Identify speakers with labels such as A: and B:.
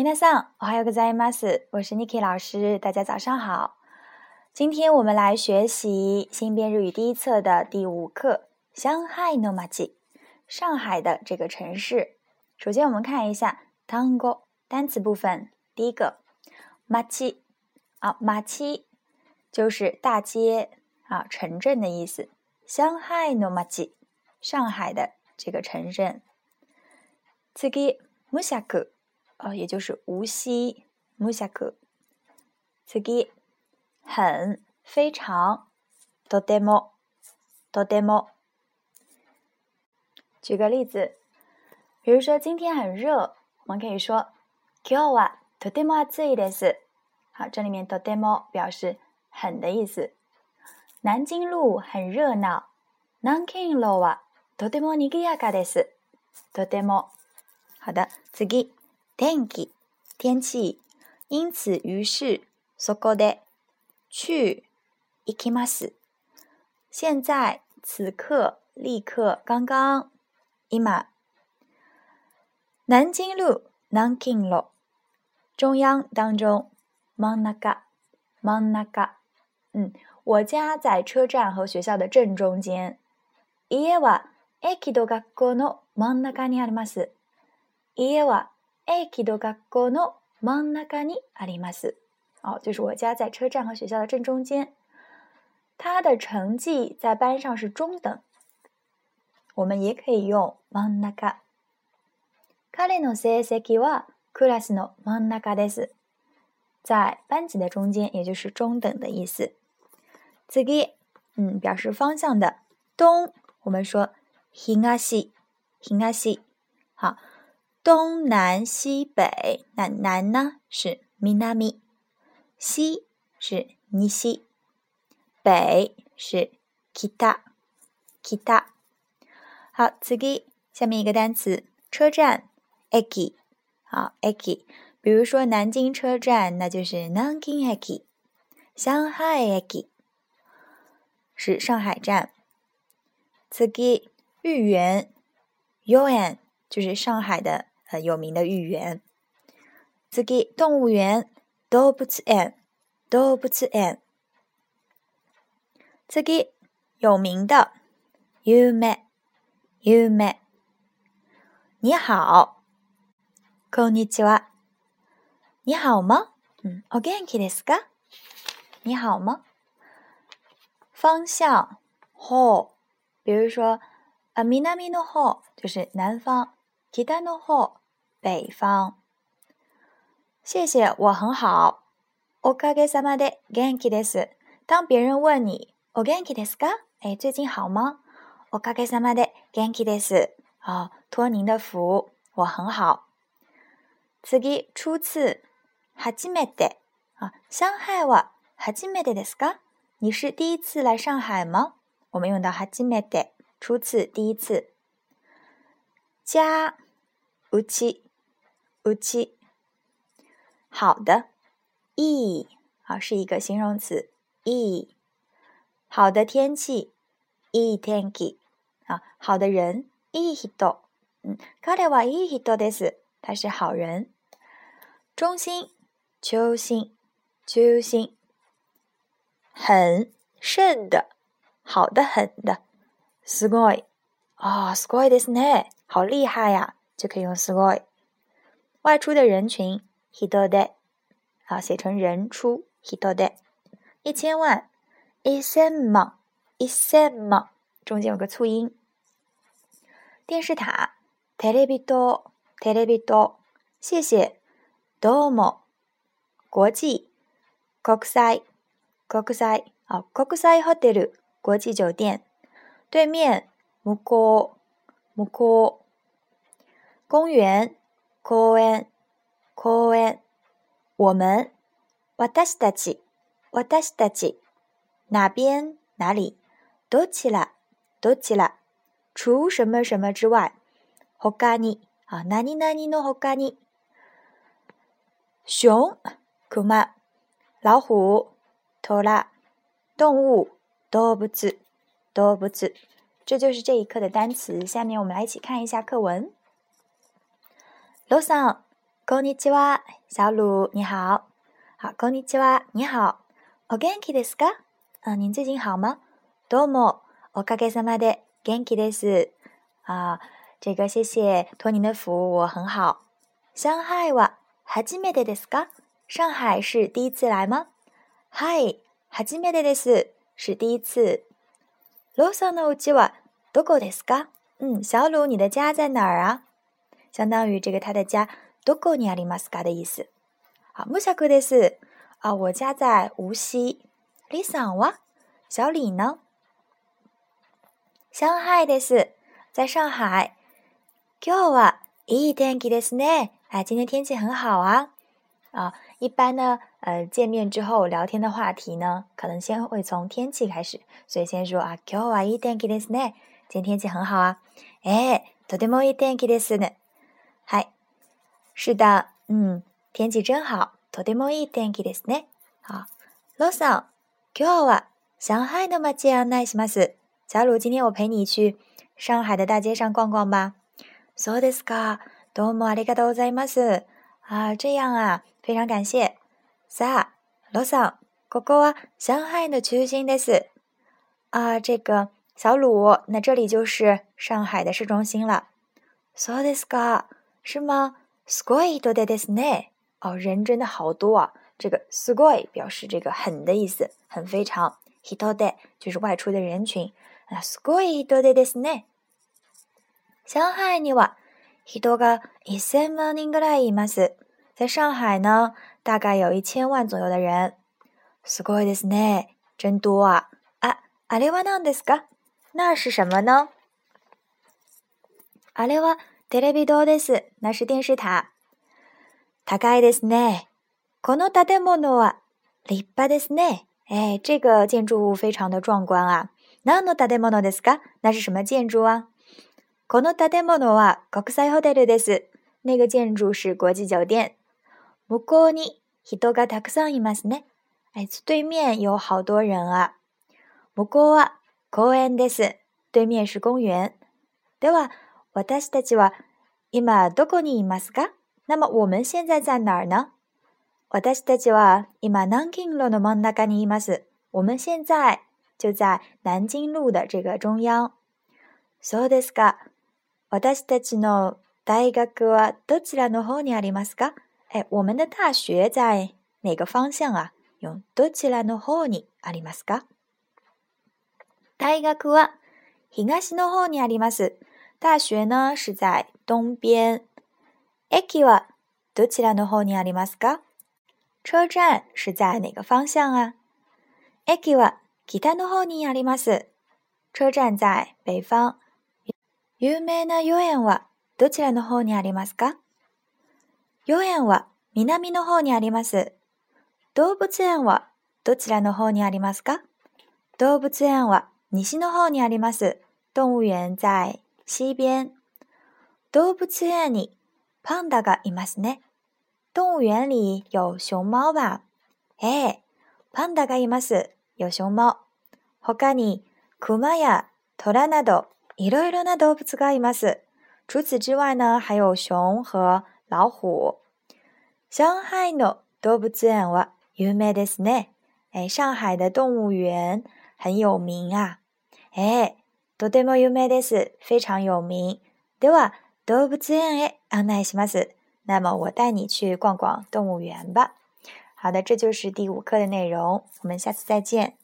A: 皆さん、我还有个在 mas，我是 Niki 老师，大家早上好。今天我们来学习新编日语第一册的第五课“上海の町”。上海的这个城市。首先我们看一下“ tango 单词部分，第一个“町”啊，“町”就是大街啊、城镇的意思。“上海の町”，上海的这个城镇。次ぎ“ s しゃく”。哦，也就是无锡木下课。次ぎ，很非常。とても、とても。举个例子，比如说今天很热，我们可以说今日はとても暑いです。好，这里面とても表示很的意思。南京路很热闹，南京路はとても賑やかです。とても。好的，次ぎ。天气，天气。因此，于是，そこで、去、今います。现在，此刻，立刻，刚刚，い南京路，南京路。中央，当中，真那个，真那个。嗯，我家在车站和学校的正中间。家は駅と学校の真ん中にあります。家はえ、きっとがこの真ん中にあります。哦，就是我家在车站和学校的正中间。他的成绩在班上是中等。我们也可以用マンナカ。カレノはクラスのマンナです。在班级的中间，也就是中等的意思。次嗯，表示方向的东，我们说ひな好。东南西北，那南呢是 minami，西是 nishi，北是 kita，kita。好，次给下面一个单词，车站 eki。好 eki，比如说南京车站，那就是 nanking eki，上海 eki 是上海站。次给豫园 yuan，就是上海的。很有名的豫园。这个动物园，ド不ツ園，ド不ツ園。这个有名的，ゆめ，ゆめ。你好，こんにちは。你好吗？うお元気ですか？你好吗？方向、ホ比如说、あみのホ就是南方。北の方，北方。谢谢，我很好。おかげさまで元気です。当别人问你“元気ですか？”哎，最近好吗？おかげさまで元気です。啊，托您的福，我很好。次初次、初めて。啊，上海は初めてですか？你是第一次来上海吗？我们用到初めて，初次，第一次。家 u c h i u c h i 好的，e，啊，是一个形容词，e，好的天气，e 天气，啊，好的人，e hido，嗯，kare wa e hido desu，他是好人，中心，秋心，秋心，很，甚的，好的很的 s k o 啊，skoi d e s e 好厉害呀！就可以用すごい。外出的人群、ヒドデ，啊，写成人出ヒドデ。一千万、一千万、一 m 万，中间有个促音。电视塔、テレビ塔、テレビ塔。谢谢、ど c も、ごち、国際、国際，啊，h 際ホテル，国际酒店。对面、向こう。木コ公园公園公園我们私たち私たち哪边哪里どちらどちら除什么什么之外他にあ何何の他に熊クマ老虎トラ动物動物動物这就是这一课的单词。下面我们来一起看一下课文。ロサン、こんにちは、小鲁你好。こんにちは、你好。お元気ですか？啊，您最近好吗？どうも、おかげさまで元気です。啊，这个谢谢托您的福，我很好。上海は初めてですか？上海是第一次来吗？はい、初めてです。是第一次。ロサンのうちはどこですか？嗯，小鲁，你的家在哪儿啊？相当于这个他的家多こにあ里马斯卡的意思。好，木下口です。啊，我家在无锡。李桑哇，小李呢？上海的是，在上海。今日はいい天気ですね。哎，今天天气很好啊。啊。一般呢，呃，见面之后聊天的话题呢，可能先会从天气开始，所以先说啊，今日はいい天気ですね。今天天气很好啊。え、とてもいい天気ですね。嗨，是的，嗯，天气真好。とてもいい天気ですね。好，ロサン。今日は上海の街をねします。小鲁，今天我陪你去上海的大街上逛逛吧。そうですか。どうもありがとうございます。啊，这样啊，非常感谢。さ、あ、ロさん、ここは上海の中心です。啊，这个小鲁，那这里就是上海的市中心了。そうですか？是吗？すごい人々ですね。哦，人真的好多啊。这个すごい表示这个很的意思，很非常。人で就是外出的人群。すごい人々ですね。上海には人が1000万人ぐらいいます。在上海呢、大概有1000万左右的人。すごいですね。真多啊。あ、あれは何ですか那是什么呢あれはテレビ塔です。那是電視塔。高いですね。この建物は立派ですね。え、这个建筑物非常的壮观啊。何の建物ですか那是什么建筑啊この建物は国際ホテルです。那个建筑是国際酒店。向こうに人がたくさんいますね。哎，对面有好多人啊。向こうは公園です。对面是公園。では、私たちは今どこにいますか那么我们现在在哪儿呢私たちは今南京路の真ん中にいます。我们现在就在南京路的这个中央。そうですか。私たちの大学はどちらの方にありますか？え、我们的大学在哪个方向啊？用どちらの方にありますか？大学は東の方にあります。大学呢是在东边。駅はどちらの方にありますか？车站是在哪个方向啊？駅は北の方にあります。车站在北方。有名な予園はどちらの方にありますか予園は南の方にあります。動物園はどちらの方にありますか動物園は西の方にあります。動物園在西边。動物園にパンダがいますね。動物園里有熊猫吧ええ、パンダがいます。有熊猫。他に熊や虎などいろいろな動物がいます。除此之外呢，还有熊和老虎。上海の動物園は有名ですね。哎，上海的动物园很有名啊。哎，とても有名です。非常有名。では動物園へ案内します。那么我带你去逛逛动物园吧。好的，这就是第五课的内容。我们下次再见。